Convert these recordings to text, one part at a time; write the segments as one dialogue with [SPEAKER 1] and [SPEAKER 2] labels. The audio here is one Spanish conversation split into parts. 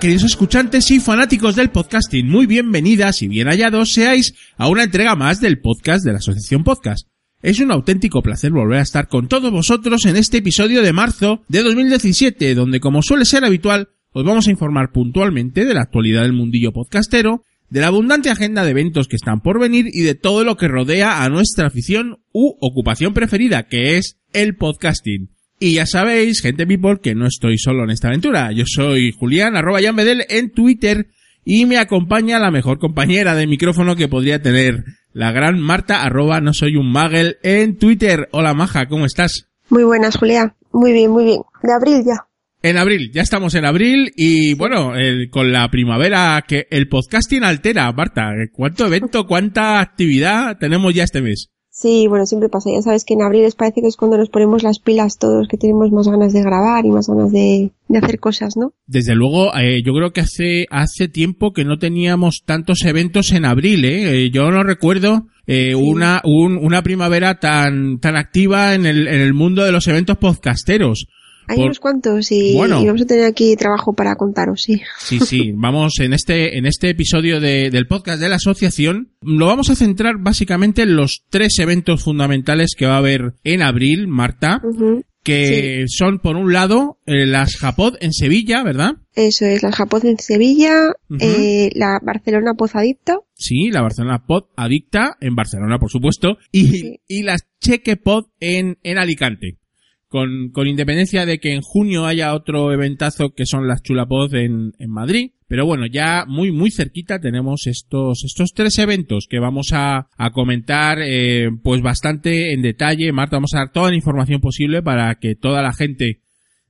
[SPEAKER 1] queridos escuchantes y fanáticos del podcasting. Muy bienvenidas y bien hallados seáis a una entrega más del podcast de la Asociación Podcast. Es un auténtico placer volver a estar con todos vosotros en este episodio de marzo de 2017, donde como suele ser habitual, os vamos a informar puntualmente de la actualidad del mundillo podcastero, de la abundante agenda de eventos que están por venir y de todo lo que rodea a nuestra afición u ocupación preferida, que es el podcasting. Y ya sabéis, gente people, que no estoy solo en esta aventura. Yo soy Julián, arroba Jan Bedel en Twitter, y me acompaña la mejor compañera de micrófono que podría tener, la gran Marta, arroba no soy un magel en Twitter. Hola Maja, ¿cómo estás?
[SPEAKER 2] Muy buenas, Julián. Muy bien, muy bien. De abril ya.
[SPEAKER 1] En abril, ya estamos en abril y bueno, el- con la primavera que el podcasting altera, Marta, ¿cuánto evento, cuánta actividad tenemos ya este mes?
[SPEAKER 2] Sí, bueno, siempre pasa. Ya sabes que en abril les parece que es cuando nos ponemos las pilas todos, que tenemos más ganas de grabar y más ganas de, de hacer cosas, ¿no?
[SPEAKER 1] Desde luego, eh, yo creo que hace, hace tiempo que no teníamos tantos eventos en abril, ¿eh? Eh, yo no recuerdo eh, una, un- una primavera tan, tan activa en el, en el mundo de los eventos podcasteros.
[SPEAKER 2] Hay
[SPEAKER 1] Por-
[SPEAKER 2] unos cuantos y,
[SPEAKER 1] Bueno.
[SPEAKER 2] y vamos a tener aquí trabajo para contaros, sí.
[SPEAKER 1] Sí, sí, vamos en este, en este episodio de- del podcast de la asociación, lo vamos a centrar básicamente en los tres eventos fundamentales que va a haber en abril, Marta, que son por un lado eh, las Japod en Sevilla, ¿verdad?
[SPEAKER 2] Eso es, la Japón en Sevilla, eh, la Barcelona Pozadicta,
[SPEAKER 1] Sí, la Barcelona Pod Adicta en Barcelona, por supuesto, y,
[SPEAKER 2] Sí.
[SPEAKER 1] y las Cheque Pod en, en Alicante. Con, con independencia de que en junio haya otro eventazo que son las Chulapod en, en Madrid. Pero bueno, ya muy, muy cerquita tenemos estos, estos tres eventos que vamos a, a comentar, eh, pues bastante en detalle. Marta, vamos a dar toda la información posible para que toda la gente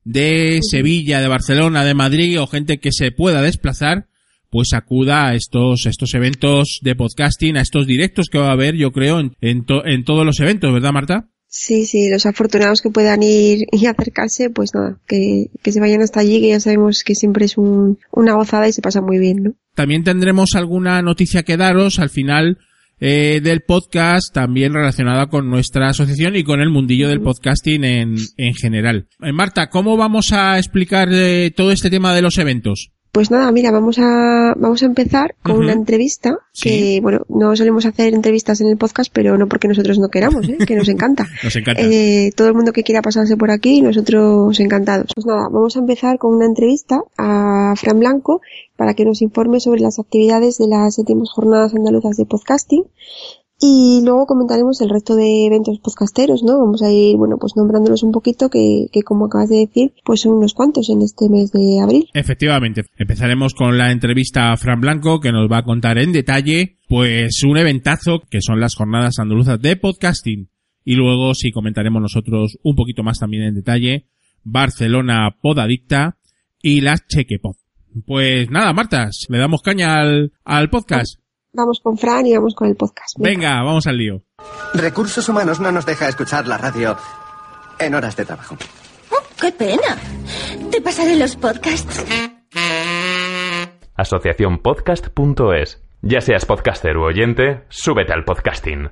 [SPEAKER 1] de Sevilla, de Barcelona, de Madrid o gente que se pueda desplazar, pues acuda a estos, estos eventos de podcasting, a estos directos que va a haber, yo creo, en, en, to- en todos los eventos, ¿verdad, Marta?
[SPEAKER 2] Sí, sí, los afortunados que puedan ir y acercarse, pues nada, que, que se vayan hasta allí, que ya sabemos que siempre es un, una gozada y se pasa muy bien, ¿no?
[SPEAKER 1] También tendremos alguna noticia que daros al final eh, del podcast, también relacionada con nuestra asociación y con el mundillo del podcasting en, en general. Eh, Marta, ¿cómo vamos a explicar eh, todo este tema de los eventos?
[SPEAKER 2] Pues nada, mira, vamos a, vamos a empezar con una entrevista
[SPEAKER 1] Sí.
[SPEAKER 2] que, bueno, no solemos hacer entrevistas en el podcast, pero no porque nosotros no queramos, ¿eh? que nos encanta.
[SPEAKER 1] Nos encanta.
[SPEAKER 2] Eh, todo el mundo que quiera pasarse por aquí, nosotros encantados. Pues nada, vamos a empezar con una entrevista a Fran Blanco para que nos informe sobre las actividades de las séptimas jornadas andaluzas de podcasting y luego comentaremos el resto de eventos podcasteros, ¿no? Vamos a ir, bueno, pues nombrándolos un poquito que, que como acabas de decir, pues son unos cuantos en este mes de abril.
[SPEAKER 1] Efectivamente, empezaremos con la entrevista a Fran Blanco que nos va a contar en detalle pues un eventazo que son las jornadas andaluzas de podcasting y luego sí comentaremos nosotros un poquito más también en detalle Barcelona Podadicta y las Chequepod. Pues nada, Martas, le damos caña al, al podcast.
[SPEAKER 2] Vamos con Fran y vamos con el podcast.
[SPEAKER 1] Venga, vamos al lío.
[SPEAKER 3] Recursos Humanos no nos deja escuchar la radio en horas de trabajo.
[SPEAKER 4] Oh, ¡Qué pena! Te pasaré los podcasts.
[SPEAKER 5] asociacionpodcast.es. Ya seas podcaster u oyente, súbete al podcasting.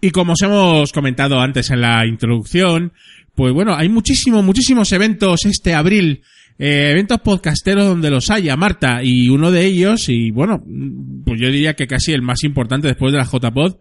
[SPEAKER 1] Y como os hemos comentado antes en la introducción, pues bueno, hay muchísimos, muchísimos eventos este abril, eh, eventos podcasteros donde los haya, Marta, y uno de ellos, y bueno, pues yo diría que casi el más importante después de la JPod,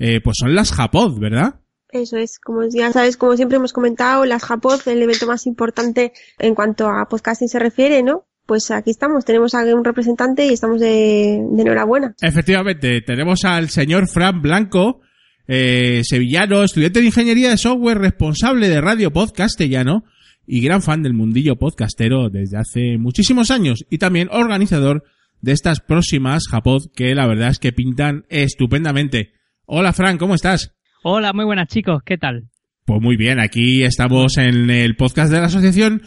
[SPEAKER 1] eh, pues son las Japod, ¿verdad?
[SPEAKER 2] Eso es, como ya sabes, como siempre hemos comentado, las Japod, el evento más importante en cuanto a podcasting se refiere, ¿no? Pues aquí estamos, tenemos a un representante y estamos de, de enhorabuena.
[SPEAKER 1] Efectivamente, tenemos al señor Fran Blanco, eh, sevillano, estudiante de ingeniería de software, responsable de Radio Podcastellano y gran fan del mundillo podcastero desde hace muchísimos años y también organizador de estas próximas Japod que la verdad es que pintan estupendamente. Hola Fran, ¿cómo estás?
[SPEAKER 6] Hola, muy buenas chicos, ¿qué tal?
[SPEAKER 1] Pues muy bien, aquí estamos en el podcast de la asociación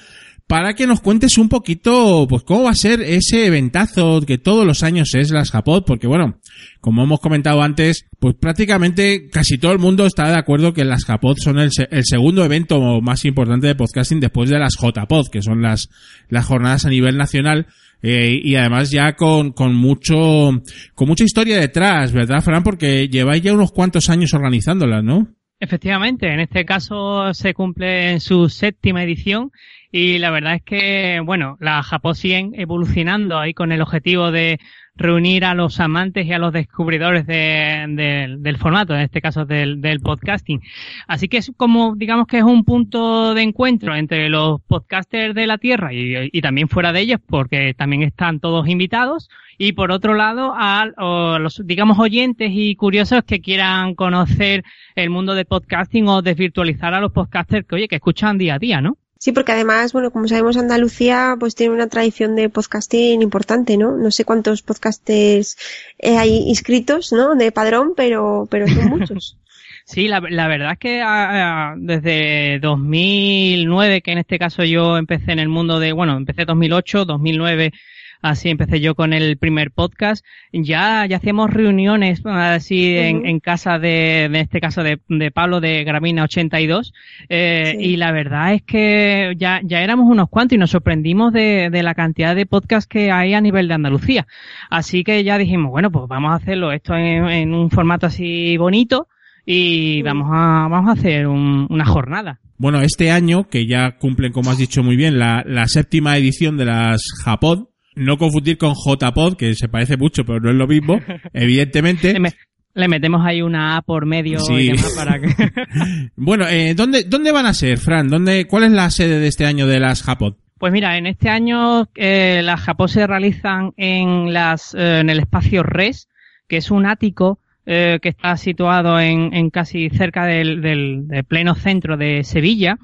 [SPEAKER 1] para que nos cuentes un poquito, pues cómo va a ser ese eventazo que todos los años es las Japod, porque bueno, como hemos comentado antes, pues prácticamente casi todo el mundo está de acuerdo que las Japod son el, el segundo evento más importante de podcasting después de las JPod, que son las, las jornadas a nivel nacional, eh, y además ya con, con mucho, con mucha historia detrás, ¿verdad, Fran? Porque lleváis ya unos cuantos años organizándolas, ¿no?
[SPEAKER 6] Efectivamente, en este caso se cumple en su séptima edición y la verdad es que, bueno, la Japón siguen evolucionando ahí con el objetivo de reunir a los amantes y a los descubridores de, del formato, en este caso del, del, podcasting. Así que es como, digamos que es un punto de encuentro entre los podcasters de la Tierra y, también fuera de ellos, porque también están todos invitados. Y por otro lado, a los, digamos, oyentes y curiosos que quieran conocer el mundo del podcasting o desvirtualizar a los podcasters que, oye, que escuchan día a día, ¿no?
[SPEAKER 2] Sí, porque además, bueno, como sabemos, Andalucía pues tiene una tradición de podcasting importante, ¿no? No sé cuántos podcasters eh, hay inscritos, ¿no? De padrón, pero, pero son muchos.
[SPEAKER 6] Sí, la, la, verdad es que a, a, desde 2009, que en este caso yo empecé en el mundo de, bueno, empecé 2008, 2009 así empecé yo con el primer podcast. Ya, ya hacíamos reuniones así uh -huh. en, en, casa de, en este caso de, de Pablo de Gramina 82. Eh, sí. Y la verdad es que ya, ya éramos unos cuantos y nos sorprendimos de, de la cantidad de podcasts que hay a nivel de Andalucía. Así que ya dijimos, bueno, pues vamos a hacerlo esto en, en un formato así bonito y vamos a, vamos a hacer un, una jornada.
[SPEAKER 1] Bueno, este año, que ya cumplen, como has dicho muy bien, la, la séptima edición de las Japod, no confundir con JPod, que se parece mucho, pero no es lo mismo, evidentemente.
[SPEAKER 6] Le, me, le metemos ahí una A por medio sí. y demás para que...
[SPEAKER 1] bueno, eh, ¿dónde, ¿dónde van a ser, Fran? ¿Dónde, ¿Cuál es la sede de este año de las Japod?
[SPEAKER 6] Pues mira, en este año eh, las Japod se realizan en, las, eh, en el espacio RES, que es un ático eh, que está situado en, en casi cerca del, del, del, pleno centro de Sevilla.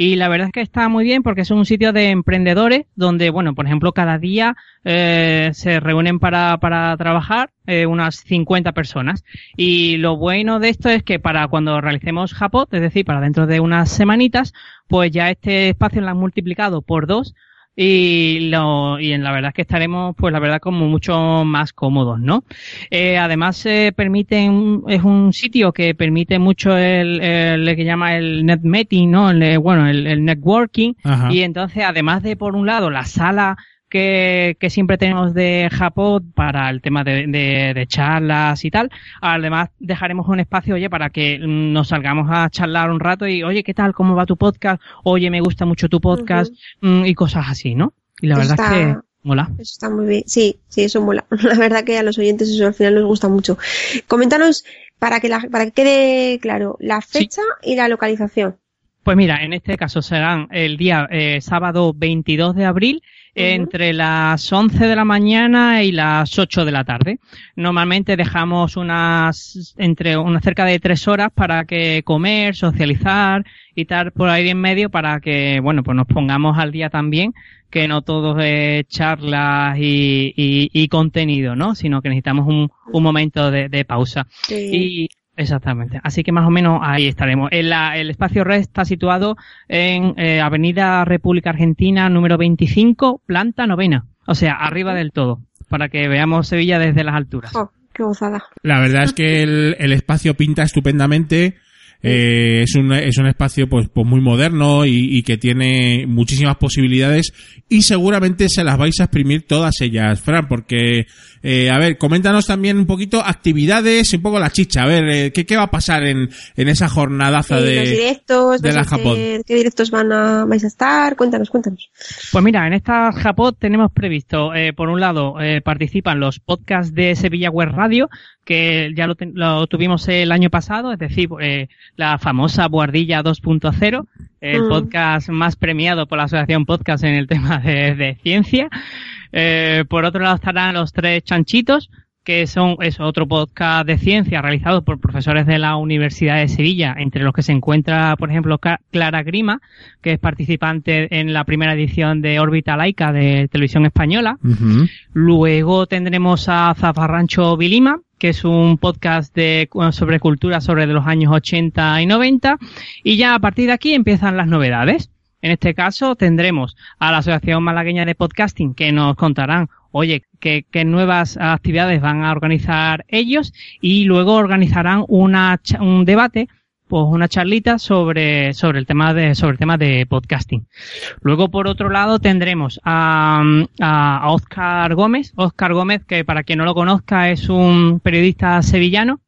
[SPEAKER 6] Y la verdad es que está muy bien porque es un sitio de emprendedores donde, bueno, por ejemplo, cada día eh, se reúnen para, para trabajar eh, unas 50 personas. Y lo bueno de esto es que para cuando realicemos Japot, es decir, para dentro de unas semanitas, pues ya este espacio lo han multiplicado por dos y lo y en la verdad es que estaremos pues la verdad como mucho más cómodos no eh, además eh, permiten es un sitio que permite mucho el, el, el que llama el net meeting no el, bueno el, el networking. Ajá. y entonces además de por un lado la sala que, que, siempre tenemos de Japón para el tema de, de, de, charlas y tal. Además, dejaremos un espacio, oye, para que nos salgamos a charlar un rato y, oye, ¿qué tal? ¿Cómo va tu podcast? Oye, me gusta mucho tu podcast uh -huh. y cosas así, ¿no? Y la verdad es que mola.
[SPEAKER 2] Eso está muy bien. Sí, sí, eso mola. La verdad que a los oyentes eso al final les gusta mucho. Coméntanos para que, la, para que quede claro la fecha sí. y la localización.
[SPEAKER 6] Pues mira, en este caso serán el día eh, sábado 22 de abril entre las 11 de la mañana y las 8 de la tarde. Normalmente dejamos unas, entre unas cerca de tres horas para que comer, socializar y tal por ahí en medio para que, bueno, pues nos pongamos al día también, que no todo es charlas y, y, y contenido, ¿no? Sino que necesitamos un, un momento de, de pausa. Sí. Exactamente. Así que más o menos ahí estaremos. El, el espacio red está situado en eh, Avenida República Argentina número 25, planta novena. O sea, arriba del todo. Para que veamos Sevilla desde las alturas.
[SPEAKER 2] Oh, qué gozada.
[SPEAKER 1] La verdad es que el, el espacio pinta estupendamente. Eh, es un es un espacio pues, pues muy moderno y, y, que tiene muchísimas posibilidades y seguramente se las vais a exprimir todas ellas, Fran, porque eh, a ver, coméntanos también un poquito actividades, un poco la chicha, a ver, eh, ¿qué, ¿qué, va a pasar en, en esa jornadaza
[SPEAKER 2] sí,
[SPEAKER 1] de,
[SPEAKER 2] los directos,
[SPEAKER 1] de la Japón?
[SPEAKER 2] ¿Qué directos van a, vais a estar? Cuéntanos, cuéntanos.
[SPEAKER 6] Pues mira, en esta Japón tenemos previsto, eh, por un lado, eh, participan los podcasts de Sevilla Web Radio, que ya lo, lo, tuvimos el año pasado, es decir, eh, la famosa Buardilla 2.0, el mm. podcast más premiado por la Asociación Podcast en el tema de, de ciencia. Eh, por otro lado estarán los tres chanchitos, que son es otro podcast de ciencia realizado por profesores de la Universidad de Sevilla, entre los que se encuentra, por ejemplo, Clara Grima, que es participante en la primera edición de Órbita Laica de Televisión Española. Luego tendremos a Zafarrancho Vilima, que es un podcast de, sobre cultura sobre los años 80 y 90. Y ya a partir de aquí empiezan las novedades. En este caso tendremos a la Asociación Malagueña de Podcasting que nos contarán oye, qué, nuevas actividades van a organizar ellos y luego organizarán una, un debate pues una charlita sobre, sobre el tema de, sobre el tema de podcasting. Luego, por otro lado, tendremos a, a Oscar Gómez. Oscar Gómez, que para quien no lo conozca, es un periodista sevillano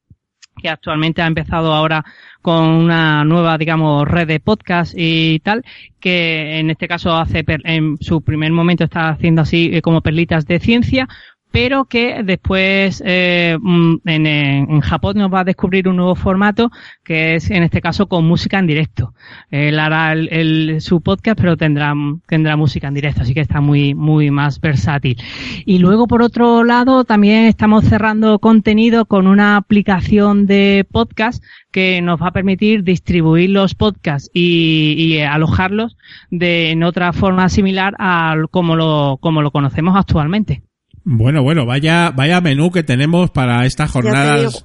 [SPEAKER 6] que actualmente ha empezado ahora con una nueva, digamos, red de podcast y tal, que en este caso hace, en su primer momento está haciendo así eh, como perlitas de ciencia, pero que después eh, mm, en, en, Japón nos va a descubrir un nuevo formato que es en este caso con música en directo. Él hará el, su podcast pero tendrá, tendrá música en directo, así que está muy, muy más versátil. Y luego por otro lado también estamos cerrando contenido con una aplicación de podcast que nos va a permitir distribuir los podcasts y, y alojarlos de en otra forma similar a como lo, como lo conocemos actualmente.
[SPEAKER 1] Bueno, bueno, vaya, vaya menú que tenemos para estas jornadas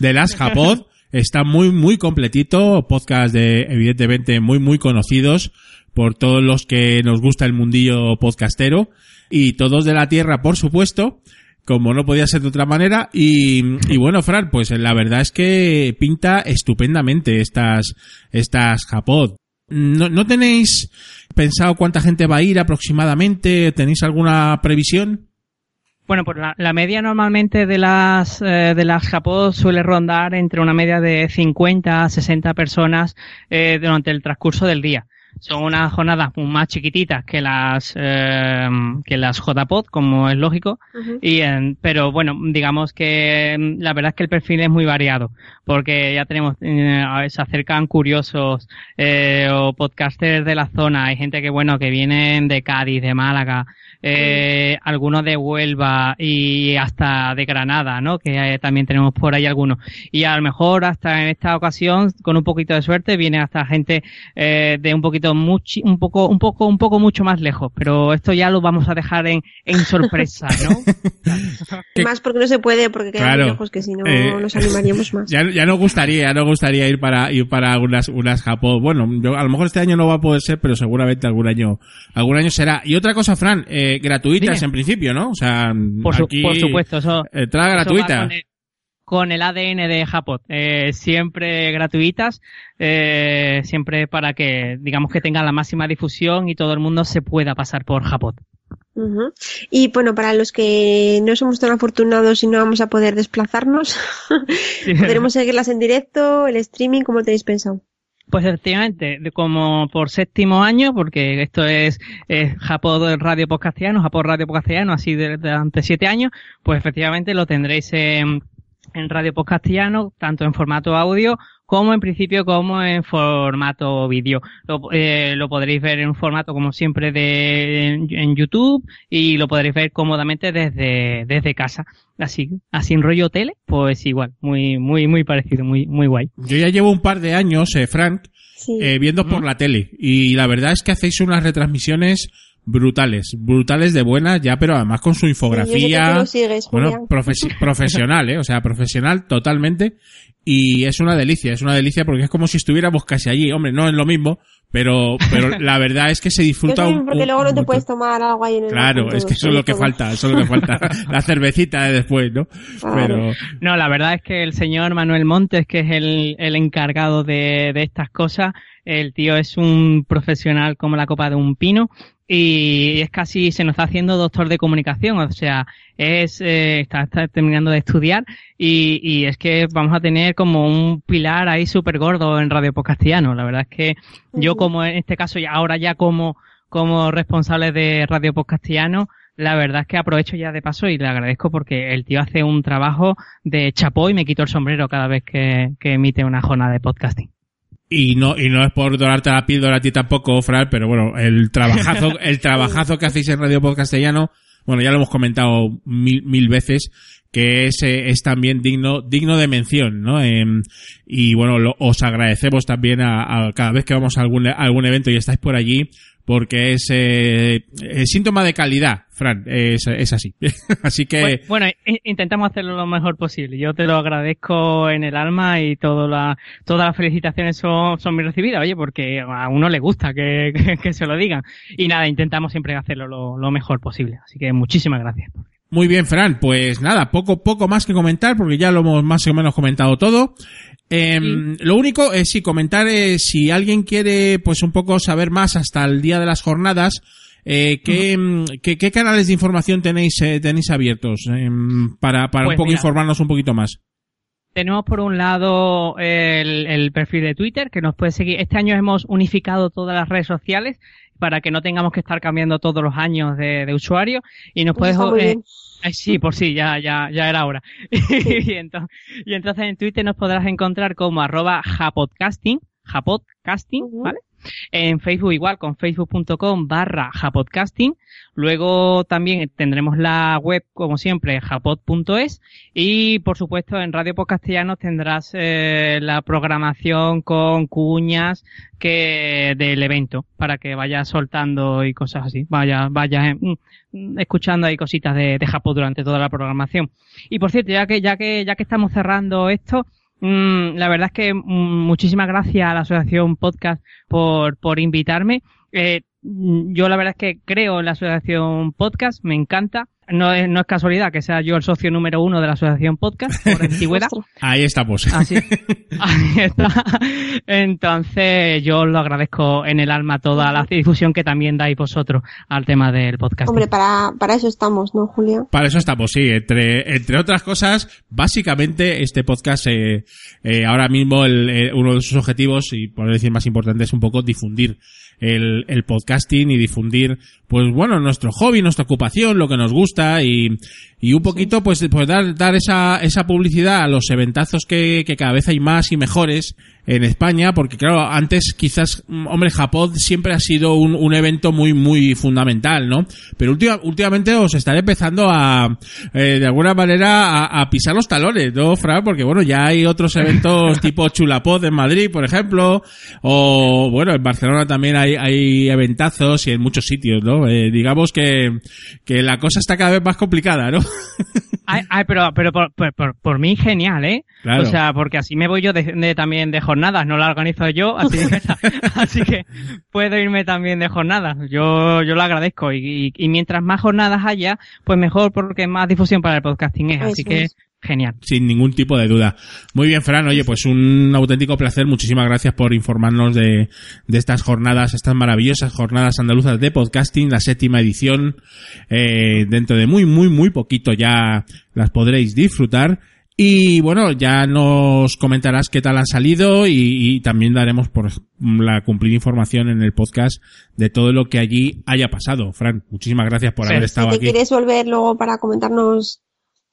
[SPEAKER 1] de las Japod. Está muy, muy completito. Podcast de, evidentemente, muy, muy conocidos por todos los que nos gusta el mundillo podcastero. Y todos de la tierra, por supuesto. Como no podía ser de otra manera. Y, y bueno, Fran, pues la verdad es que pinta estupendamente estas, estas Japod. ¿No, ¿No tenéis pensado cuánta gente va a ir aproximadamente? ¿Tenéis alguna previsión?
[SPEAKER 6] Bueno, pues la, media normalmente de las eh, de las Japón suele rondar entre una media de 50 a 60 personas eh, durante el transcurso del día. Son unas jornadas más chiquititas que las eh, que las JPod, como es lógico, y pero bueno, digamos que mm, la verdad es que el perfil es muy variado, porque ya tenemos se acercan curiosos o podcasters de la zona, hay gente que bueno que vienen de Cádiz, de Málaga, eh, algunos de Huelva y hasta de Granada, ¿no? Que eh, también tenemos por ahí algunos. Y a lo mejor hasta en esta ocasión, con un poquito de suerte, viene hasta gente eh, de un poquito mucho, un poco, un poco, un poco mucho más lejos. Pero esto ya lo vamos a dejar en, en sorpresa, ¿no?
[SPEAKER 2] más porque no se puede, porque quedan lejos que si no eh, nos animaríamos más.
[SPEAKER 1] Ya, ya no gustaría, ya no gustaría ir para ir para unas unas Japón. Bueno, yo, a lo mejor este año no va a poder ser, pero seguramente algún año algún año será. Y otra cosa, Fran, eh, gratuitas en principio, ¿no? O sea,
[SPEAKER 6] por, supuesto, eso.
[SPEAKER 1] Entrada gratuita.
[SPEAKER 6] Con el, ADN de Japot, eh, siempre gratuitas, eh, siempre para que, digamos que tenga la máxima difusión y todo el mundo se pueda pasar por Japot.
[SPEAKER 2] Y bueno, para los que no somos tan afortunados y no vamos a poder desplazarnos, podremos seguirlas en directo, el streaming, como tenéis pensado?
[SPEAKER 6] Pues efectivamente, como por séptimo año, porque esto es, es Japón Radio Podcastiano, Japón Radio Podcastiano, así durante siete años, pues efectivamente lo tendréis en, en Radio Podcastiano, tanto en formato audio como en principio como en formato vídeo. Lo, eh, lo, podréis ver en un formato como siempre de en, YouTube y lo podréis ver cómodamente desde, desde casa. Así, así en rollo tele, pues igual, muy, muy, muy parecido, muy, muy guay.
[SPEAKER 1] Yo ya llevo un par de años, eh, Frank, eh, viendo por la tele y la verdad es que hacéis unas retransmisiones brutales, brutales de buenas ya, pero además con su infografía, bueno, profesional, eh, o sea, profesional totalmente y es una delicia, es una delicia porque es como si estuviéramos casi allí. Hombre, no es lo mismo, pero, pero la verdad es que se disfruta un,
[SPEAKER 2] Porque luego no te puedes tomar agua ahí en el
[SPEAKER 1] Claro, es que eso es lo que falta, eso es lo que falta. la cervecita de después, ¿no? Pero...
[SPEAKER 6] No, la verdad es que el señor Manuel Montes, que es el, el encargado de, de estas cosas, el tío es un profesional como la copa de un pino y es casi se nos está haciendo doctor de comunicación, o sea, es eh, está, terminando de estudiar y, y, es que vamos a tener como un pilar ahí súper gordo en Radio Podcastiano. La verdad es que yo como en este caso ya ahora ya como como responsable de Radio Podcastiano, la verdad es que aprovecho ya de paso y le agradezco porque el tío hace un trabajo de chapó y me quito el sombrero cada vez que, que emite una jornada de podcasting.
[SPEAKER 1] Y no, y no es por dorarte la píldora a ti tampoco, Fran, pero bueno, el trabajazo, el trabajazo que hacéis en Radio Podcastellano bueno, ya lo hemos comentado mil, mil veces, que es, eh, es también digno, digno de mención, ¿no? Em, y bueno, lo- os agradecemos también a, a cada vez que vamos a algún, a algún evento y estáis por allí, porque es, eh, es síntoma de calidad, Fran, es, es así. así que,
[SPEAKER 6] Bueno, intentamos hacerlo lo mejor posible. Yo te lo agradezco en el alma y la, todas las felicitaciones son, son bien recibidas, oye, porque a uno le gusta que, que, que se lo digan. Y nada, intentamos siempre hacerlo lo, lo mejor posible. Así que muchísimas gracias.
[SPEAKER 1] Muy bien, Fran. Pues nada, poco, poco más que comentar porque ya lo hemos más o menos comentado todo. Em, Lo único es si comentar eh, si alguien quiere, pues un poco saber más hasta el día de las jornadas. Eh, ¿qué, em, qué, qué canales de información tenéis eh, tenéis abiertos em, para, para
[SPEAKER 6] Pues
[SPEAKER 1] un poco
[SPEAKER 6] mira.
[SPEAKER 1] informarnos un poquito más?
[SPEAKER 6] Tenemos por un lado el, el perfil de Twitter que nos puede seguir. Este año hemos unificado todas las redes sociales para que no tengamos que estar cambiando todos los años de, de usuario y nos puedes eh, sí, por sí, ya, ya, ya era hora. y, entonces, y entonces en Twitter nos podrás encontrar como arroba japodcasting, japodcasting. ¿vale? En Facebook igual, con facebook.com barra japodcasting. Luego también tendremos la web, como siempre, japod.es. Y por supuesto en Radio Podcastellanos tendrás eh, la programación con cuñas que del evento para que vayas soltando y cosas así. Vaya, vayas eh, mm, escuchando ahí cositas de, de Japón durante toda la programación. Y por cierto, ya que, ya que, ya que estamos cerrando esto, mm, la verdad es que mm, muchísimas gracias a la Asociación Podcast por, por invitarme. Eh, mm, yo la verdad es que creo en la Asociación Podcast, me encanta. No es, no es casualidad que sea yo el socio número uno de la Asociación Podcast por antigüedad.
[SPEAKER 1] Ahí estamos.
[SPEAKER 6] Así, ahí está. Entonces, yo os lo agradezco en el alma toda la difusión que también dais vosotros al tema del podcast.
[SPEAKER 2] Hombre, para, para eso estamos, ¿no, Julia?
[SPEAKER 1] Para eso estamos, sí. Entre, entre otras cosas, básicamente este podcast, eh, eh, ahora mismo el, eh, uno de sus objetivos, y por decir más importante, es un poco difundir el, el podcasting y difundir, pues bueno, nuestro hobby, nuestra ocupación, lo que nos gusta y, y un poquito, pues, pues dar, dar esa, esa publicidad a los eventazos que, que cada vez hay más y mejores en España, porque claro, antes quizás, mm, hombre, Japón siempre ha sido un, un evento muy, muy fundamental, ¿no? Pero última- últimamente os estaré empezando a, eh, de alguna manera, a, a pisar los talones, ¿no, Fran? Porque bueno, ya hay otros eventos tipo Chulapod en Madrid, por ejemplo, o bueno, en Barcelona también hay, hay eventazos y en muchos sitios, ¿no? Eh, digamos que, que la cosa está cada vez más complicada, ¿no?
[SPEAKER 6] Ay, ay, pero, pero por, por, por, por mí genial, ¿eh?
[SPEAKER 1] Claro.
[SPEAKER 6] O sea, porque así me voy yo de, de- también de jornadas, no la organizo yo, así que, así que puedo irme también de jornadas. Yo, yo lo agradezco y, y, y mientras más jornadas haya, pues mejor porque más difusión para el podcasting es, así
[SPEAKER 2] Eso
[SPEAKER 6] que
[SPEAKER 2] es.
[SPEAKER 6] Genial.
[SPEAKER 1] sin ningún tipo de duda. Muy bien, Fran. Oye, pues un auténtico placer. Muchísimas gracias por informarnos de, de estas jornadas, estas maravillosas jornadas andaluzas de podcasting, la séptima edición. Eh, dentro de muy, muy, muy poquito ya las podréis disfrutar. Y bueno, ya nos comentarás qué tal han salido y, y también daremos por la cumplida información en el podcast de todo lo que allí haya pasado. Fran, muchísimas gracias por
[SPEAKER 6] Sí.
[SPEAKER 1] haber
[SPEAKER 2] Si
[SPEAKER 1] estado
[SPEAKER 2] te
[SPEAKER 1] aquí.
[SPEAKER 2] quieres volver luego para comentarnos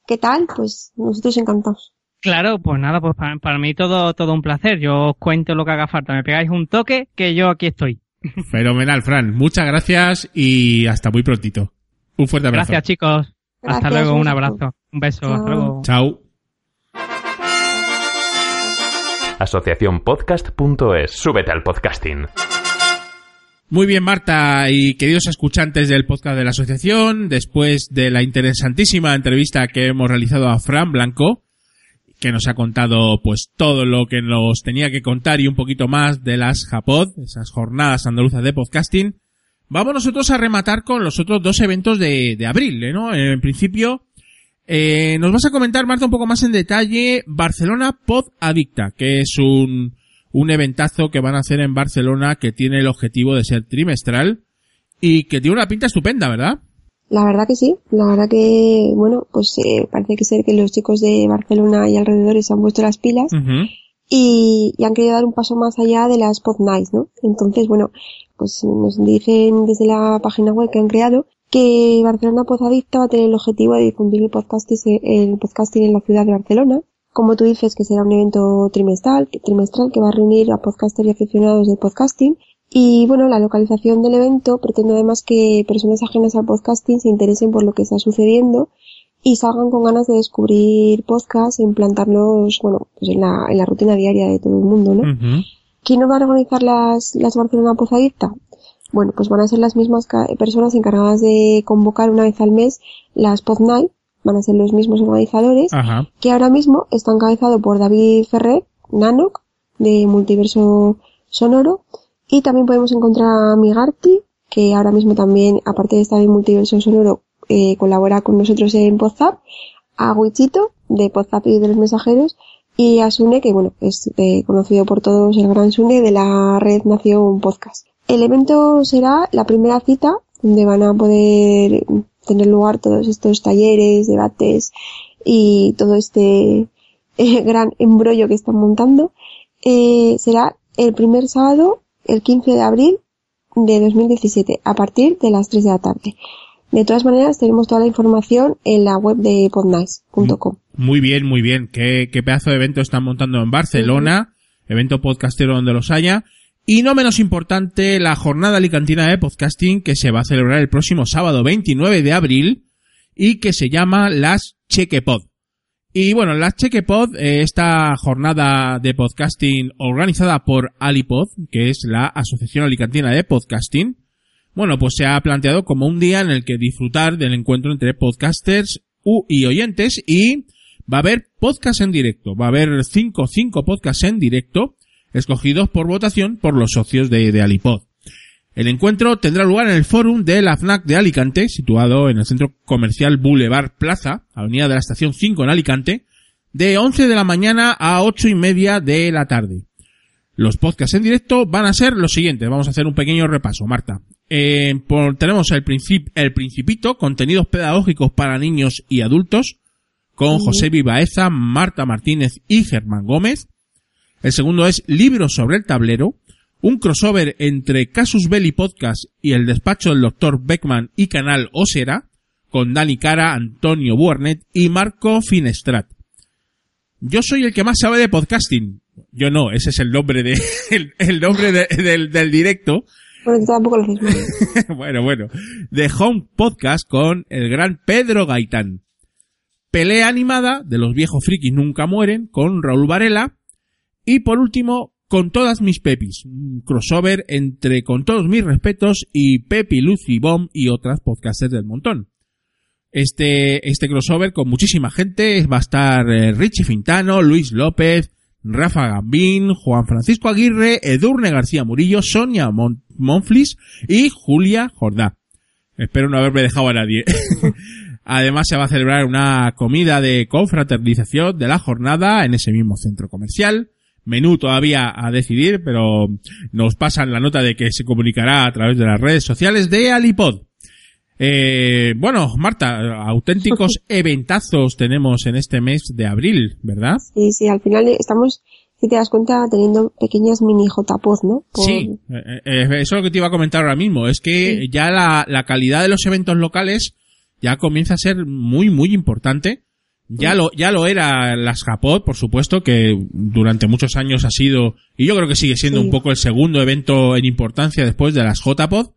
[SPEAKER 2] qué tal, pues nosotros encantados.
[SPEAKER 6] Claro, pues nada, pues para, para mí todo, todo un placer. Yo os cuento lo que haga falta. Me pegáis un toque que yo aquí estoy.
[SPEAKER 1] Fenomenal, Fran. Muchas gracias y hasta muy prontito. Un fuerte abrazo.
[SPEAKER 6] Gracias, chicos. Hasta luego, un abrazo. Un beso,
[SPEAKER 2] Chao.
[SPEAKER 6] hasta luego.
[SPEAKER 1] Chao.
[SPEAKER 5] Asociacionpodcast.es. Súbete al podcasting.
[SPEAKER 1] Muy bien, Marta y queridos escuchantes del podcast de la asociación, después de la interesantísima entrevista que hemos realizado a Fran Blanco, que nos ha contado pues todo lo que nos tenía que contar y un poquito más de las Japod, esas jornadas andaluzas de podcasting, vamos nosotros a rematar con los otros dos eventos de, de abril, ¿eh, ¿no? En principio, eh, nos vas a comentar, Marta, un poco más en detalle Barcelona Pod Adicta, que es un, un eventazo que van a hacer en Barcelona que tiene el objetivo de ser trimestral y que tiene una pinta estupenda, ¿verdad?
[SPEAKER 2] La verdad que sí, la verdad que, bueno, pues eh, parece que ser que los chicos de Barcelona y alrededores se han puesto las pilas y, y han querido dar un paso más allá de las pod nights, ¿no? Entonces, bueno, pues nos dicen desde la página web que han creado que Barcelona Pod Adicta va a tener el objetivo de difundir el podcasting, el podcasting en la ciudad de Barcelona. Como tú dices, que será un evento trimestral, trimestral que va a reunir a podcasters y aficionados de podcasting Y bueno, la localización del evento pretende además que personas ajenas al podcasting se interesen por lo que está sucediendo y salgan con ganas de descubrir podcasts e implantarlos, bueno, pues en la, en la rutina diaria de todo el mundo, ¿no? ¿Quién nos va a organizar las, las Barcelona Pozadicta? Bueno, pues van a ser las mismas personas encargadas de convocar una vez al mes las Pod Night, van a ser los mismos organizadores,
[SPEAKER 1] Ajá.
[SPEAKER 2] que ahora mismo está encabezado por David Ferrer, Nanoc, de Multiverso Sonoro, y también podemos encontrar a Migarty, que ahora mismo también, aparte de estar en Multiverso Sonoro, eh, colabora con nosotros en Podzap, a Wichito, de Podzap y de los mensajeros, y a Sune, que bueno, es eh, conocido por todos el gran Sune de la red Nación Podcast. El evento será la primera cita donde van a poder tener lugar todos estos talleres, debates y todo este eh, gran embrollo que están montando. Eh, será el primer sábado, el 15 de abril de 2017, a partir de las 3 de la tarde. De todas maneras, tenemos toda la información en la web de podnice.com.
[SPEAKER 1] Muy bien, muy bien. ¿Qué, qué pedazo de evento están montando en Barcelona? Evento podcastero donde los haya. Y no menos importante, la jornada alicantina de podcasting que se va a celebrar el próximo sábado 29 de abril y que se llama las Chequepod. Y bueno, las Chequepod, eh, esta jornada de podcasting organizada por Alipod, que es la Asociación Alicantina de Podcasting, bueno, pues se ha planteado como un día en el que disfrutar del encuentro entre podcasters y oyentes y va a haber podcast en directo. Va a haber cinco, cinco podcasts en directo escogidos por votación por los socios de, de Alipod. El encuentro tendrá lugar en el fórum de la FNAC de Alicante, situado en el centro comercial Boulevard Plaza, avenida de la estación 5 en Alicante, de 11 de la mañana a 8 y media de la tarde. Los podcasts en directo van a ser los siguientes. Vamos a hacer un pequeño repaso, Marta. Eh, por- tenemos el, princip- el Principito, contenidos pedagógicos para niños y adultos, con José Vivaeza, Marta Martínez y Germán Gómez. El segundo es Libros sobre el tablero, un crossover entre Casus Belli Podcast y el despacho del Dr. Beckman y Canal Osera, con Dani Cara, Antonio Buarnet y Marco Finestrat. Yo soy el que más sabe de podcasting. Yo no, ese es el nombre de, el, el nombre de- del, del directo.
[SPEAKER 2] Bueno, tú tampoco lo haces mal.
[SPEAKER 1] bueno, bueno. De Home Podcast con el gran Pedro Gaitán. Pelea animada de los viejos frikis nunca mueren con Raúl Varela. Y por último, con todas mis pepis. Un crossover entre con todos mis respetos y Pepi, Lucy, Bomb y otras podcasters del montón. Este, este crossover con muchísima gente va a estar eh, Richie Fintano, Luis López, Rafa Gambín, Juan Francisco Aguirre, Edurne García Murillo, Sonia Mon- Monflis y Julia Jordá. Espero no haberme dejado a nadie. Además se va a celebrar una comida de confraternización de la jornada en ese mismo centro comercial. Menú todavía a decidir, pero nos pasan la nota de que se comunicará a través de las redes sociales de Alipod. Eh, bueno, Marta, auténticos eventazos tenemos en este mes de abril, ¿verdad?
[SPEAKER 2] Sí, sí, al final estamos, si te das cuenta, teniendo pequeñas mini JPOZ, ¿no? Por-
[SPEAKER 1] Sí, eh, eh, eso es lo que te iba a comentar ahora mismo. Es que ya la, la calidad de los eventos locales ya comienza a ser muy, muy importante. Ya lo, ya lo era las Japod, por supuesto, que durante muchos años ha sido, y yo creo que sigue siendo
[SPEAKER 2] Sí.
[SPEAKER 1] un poco el segundo evento en importancia después de las JPod.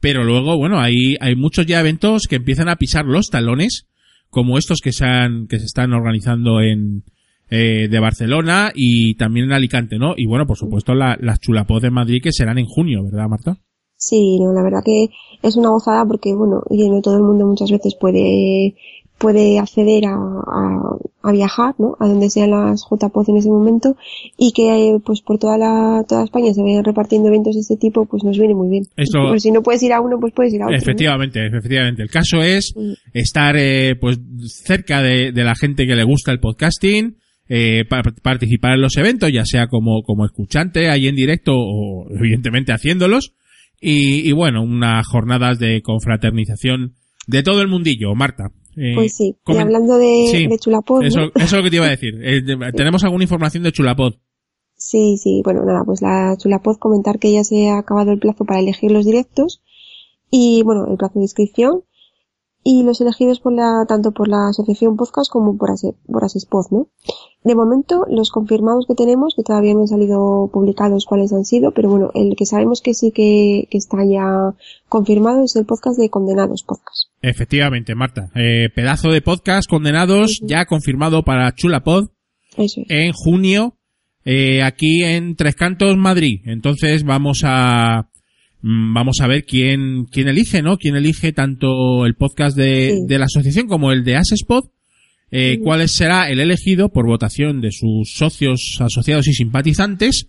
[SPEAKER 1] Pero luego, bueno, hay, hay muchos ya eventos que empiezan a pisar los talones, como estos que se han, que se están organizando en, eh, de Barcelona y también en Alicante, ¿no? Y bueno, por supuesto, la- las chulapod de Madrid que serán en junio, ¿verdad, Marta?
[SPEAKER 2] Sí, no, la verdad que es una gozada porque, bueno, oye, no todo el mundo muchas veces puede, puede acceder a, a, a viajar, ¿no? A donde sean las JPOZ en ese momento y que, pues por toda la, toda España se vayan repartiendo eventos de este tipo, pues nos viene muy bien.
[SPEAKER 1] Esto-
[SPEAKER 2] Pues si no puedes ir a uno, pues puedes ir a otro. ¿no?
[SPEAKER 1] Efectivamente, efectivamente. El caso es estar, eh, pues, cerca de, de la gente que le gusta el podcasting, eh, pa- participar en los eventos, ya sea como, como escuchante ahí en directo o evidentemente haciéndolos. Y, y bueno, unas jornadas de confraternización de todo el mundillo, Marta. Eh,
[SPEAKER 2] Pues sí, y hablando de,
[SPEAKER 1] Sí,
[SPEAKER 2] de Chulapod, ¿no?
[SPEAKER 1] Eso, es lo que te iba a decir. Eh, ¿Tenemos alguna información de Chulapod?
[SPEAKER 2] Sí, sí, bueno, nada, pues la Chulapod comentar que ya se ha acabado el plazo para elegir los directos y, bueno, el plazo de inscripción y los elegidos por la, tanto por la asociación podcast como por, Ase, por Asespod, ¿no? De momento, los confirmados que tenemos, que todavía no han salido publicados cuáles han sido, pero bueno, el que sabemos que sí que, que está ya confirmado es el podcast de Condenados Podcast.
[SPEAKER 1] Efectivamente, Marta. Eh, pedazo de podcast Condenados ya confirmado para Chulapod
[SPEAKER 2] Eso es.
[SPEAKER 1] en junio, eh, aquí en Tres Cantos, Madrid. Entonces vamos a vamos a ver quién quién elige, ¿no? Quién elige tanto el podcast de,
[SPEAKER 2] Sí.
[SPEAKER 1] de la asociación como el de Asespod. Eh, cuál será el elegido por votación de sus socios, asociados y simpatizantes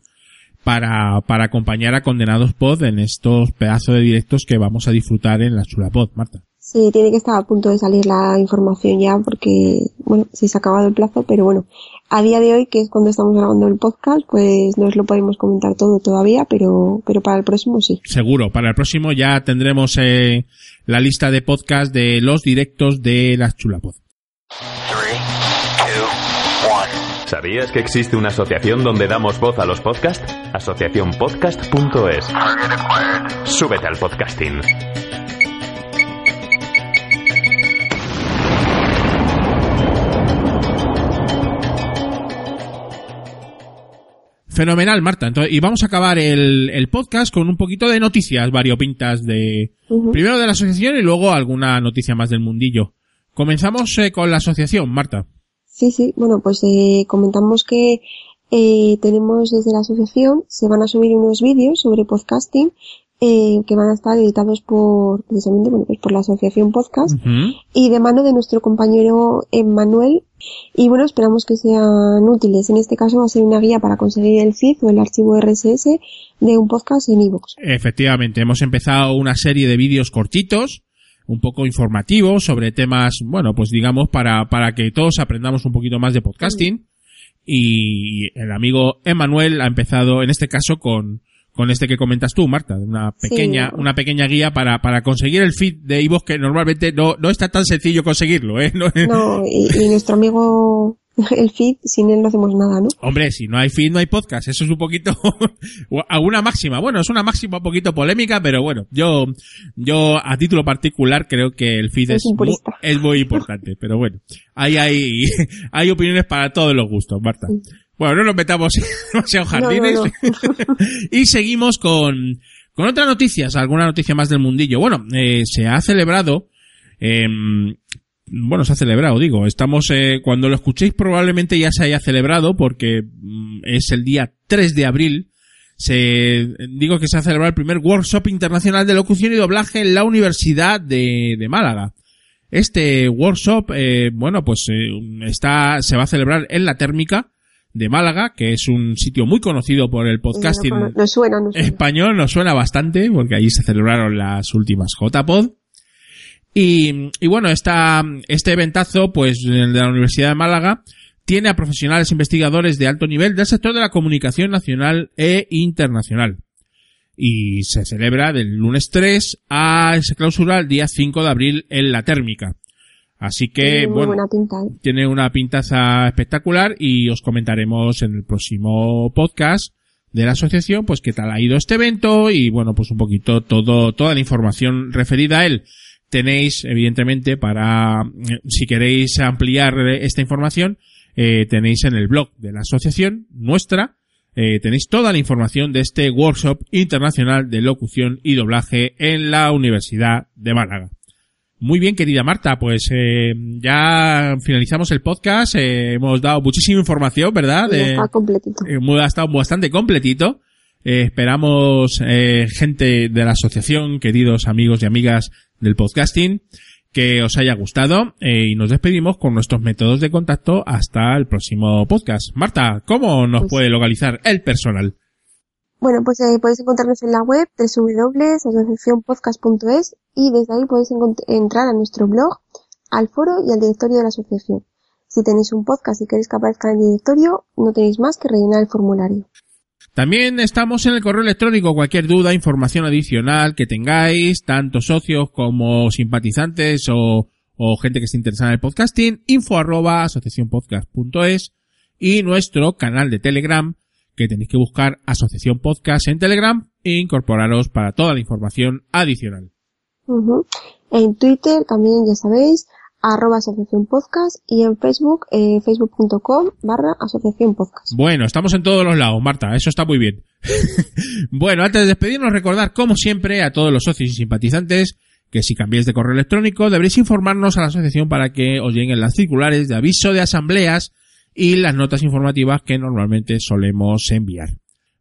[SPEAKER 1] para, para acompañar a Condenados Pod en estos pedazos de directos que vamos a disfrutar en la Chulapod, Marta.
[SPEAKER 2] Sí, tiene que estar a punto de salir la información ya porque, bueno, sí se ha acabado el plazo, pero bueno, a día de hoy, que es cuando estamos grabando el podcast, pues no os lo podemos comentar todo todavía, pero, pero para el próximo sí.
[SPEAKER 1] Seguro, para el próximo ya tendremos eh, la lista de podcast de los directos de la Chulapod.
[SPEAKER 5] ¿Sabías que existe una asociación donde damos voz a los podcasts? Asociacionpodcast.es. Súbete al podcasting.
[SPEAKER 1] Fenomenal, Marta. Entonces, y vamos a acabar el, el podcast con un poquito de noticias variopintas de, primero de la asociación y luego alguna noticia más del mundillo. Comenzamos eh, con la asociación, Marta.
[SPEAKER 2] Sí, sí, bueno, pues eh, comentamos que eh, tenemos desde la asociación, se van a subir unos vídeos sobre podcasting eh, que van a estar editados por, precisamente, bueno, pues por la asociación podcast
[SPEAKER 1] Ujú.
[SPEAKER 2] y de mano de nuestro compañero Emmanuel. Y bueno, esperamos que sean útiles. En este caso va a ser una guía para conseguir el feed o el archivo RSS de un podcast en iVoox.
[SPEAKER 1] Efectivamente, hemos empezado una serie de vídeos cortitos, un poco informativos sobre temas, bueno, pues digamos para, para que todos aprendamos un poquito más de podcasting. Y el amigo Emanuel ha empezado, en este caso, con, con este que comentas tú, Marta, una pequeña,
[SPEAKER 2] Sí.
[SPEAKER 1] una pequeña guía para, para conseguir el feed de iVoox que normalmente no, no está tan sencillo conseguirlo, ¿eh? No-
[SPEAKER 2] No, y, y nuestro amigo el feed, sin él no hacemos nada, ¿no?
[SPEAKER 1] Hombre, si no hay feed, no hay podcast. Eso es un poquito alguna máxima. Bueno, es una máxima un poquito polémica, pero bueno, yo yo a título particular creo que el feed
[SPEAKER 2] Es
[SPEAKER 1] es muy importante, pero bueno, ahí hay hay opiniones para todos los gustos, Marta. Bueno, no nos metamos
[SPEAKER 2] No, no,
[SPEAKER 1] jardines y seguimos con con otras noticias, alguna noticia más del mundillo. Bueno, eh, se ha celebrado em, bueno, se ha celebrado, digo. Estamos, eh, cuando lo escuchéis probablemente ya se haya celebrado porque mm, es el día 3 de abril. Se, digo que se ha celebrado el primer workshop internacional de locución y doblaje en la Universidad de, de Málaga. Este workshop, eh, bueno, pues eh, está, se va a celebrar en la térmica de Málaga, que es un sitio muy conocido por el podcasting
[SPEAKER 2] No, suena, no suena.
[SPEAKER 1] español nos suena bastante porque allí se celebraron las últimas JPod. Y, y bueno, esta, este eventazo, pues, de la Universidad de Málaga, tiene a profesionales investigadores de alto nivel del sector de la comunicación nacional e internacional. Y se celebra del lunes 3 a se clausura el día 5 de abril en la térmica. Así que,
[SPEAKER 2] Tiene
[SPEAKER 1] bueno,
[SPEAKER 2] ¿eh?
[SPEAKER 1] tiene una pintaza espectacular y os comentaremos en el próximo podcast de la asociación pues qué tal ha ido este evento y bueno pues un poquito todo toda la información referida a él tenéis evidentemente para eh, si queréis ampliar eh, esta información eh, tenéis en el blog de la asociación nuestra eh, tenéis toda la información de este workshop internacional de locución y doblaje en la Universidad de Málaga. Muy bien, querida Marta, pues eh, ya finalizamos el podcast. eh, hemos dado muchísima información, ¿verdad? De-
[SPEAKER 2] está completito.
[SPEAKER 1] eh, ha estado bastante completito. Eh, esperamos eh, gente de la asociación, queridos amigos y amigas del podcasting, que os haya gustado eh, y nos despedimos con nuestros métodos de contacto hasta el próximo podcast. Marta, ¿cómo nos
[SPEAKER 2] Pues-
[SPEAKER 1] puede localizar el personal?
[SPEAKER 2] Bueno, pues eh, podéis encontrarnos en la web www.asociacionpodcast.es y desde ahí podéis entrar a nuestro blog, al foro y al directorio de la asociación. Si tenéis un podcast y queréis que aparezca en el directorio, no tenéis más que rellenar el formulario.
[SPEAKER 1] También estamos en el correo electrónico. Cualquier duda, información adicional que tengáis, tanto socios como simpatizantes o, gente que esté interesada en el podcasting, info arroba asociacionpodcast.es y nuestro canal de Telegram que tenéis que buscar Asociación Podcast en Telegram e incorporaros para toda la información adicional.
[SPEAKER 2] En Twitter también, ya sabéis, arroba asociación podcast y en Facebook, eh, facebook.com barra asociación podcast.
[SPEAKER 1] Bueno, estamos en todos los lados, Marta, eso está muy bien. bueno, antes de despedirnos, recordar, como siempre, a todos los socios y simpatizantes que si cambiáis de correo electrónico deberéis informarnos a la asociación para que os lleguen las circulares de aviso de asambleas y las notas informativas que normalmente solemos enviar.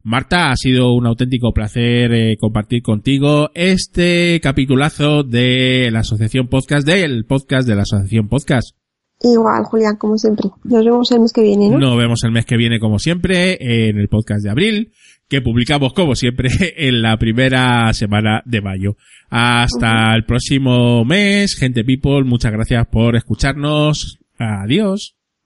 [SPEAKER 1] Marta, ha sido un auténtico placer eh, compartir contigo este capitulazo de la Asociación Podcast, del podcast de la Asociación Podcast.
[SPEAKER 2] Igual, Julián, como siempre. Nos vemos el mes que viene, ¿no?
[SPEAKER 1] Nos vemos el mes que viene, como siempre, en el podcast de abril, que publicamos, como siempre, en la primera semana de mayo. Hasta el próximo mes, gente people, muchas gracias por escucharnos. Adiós.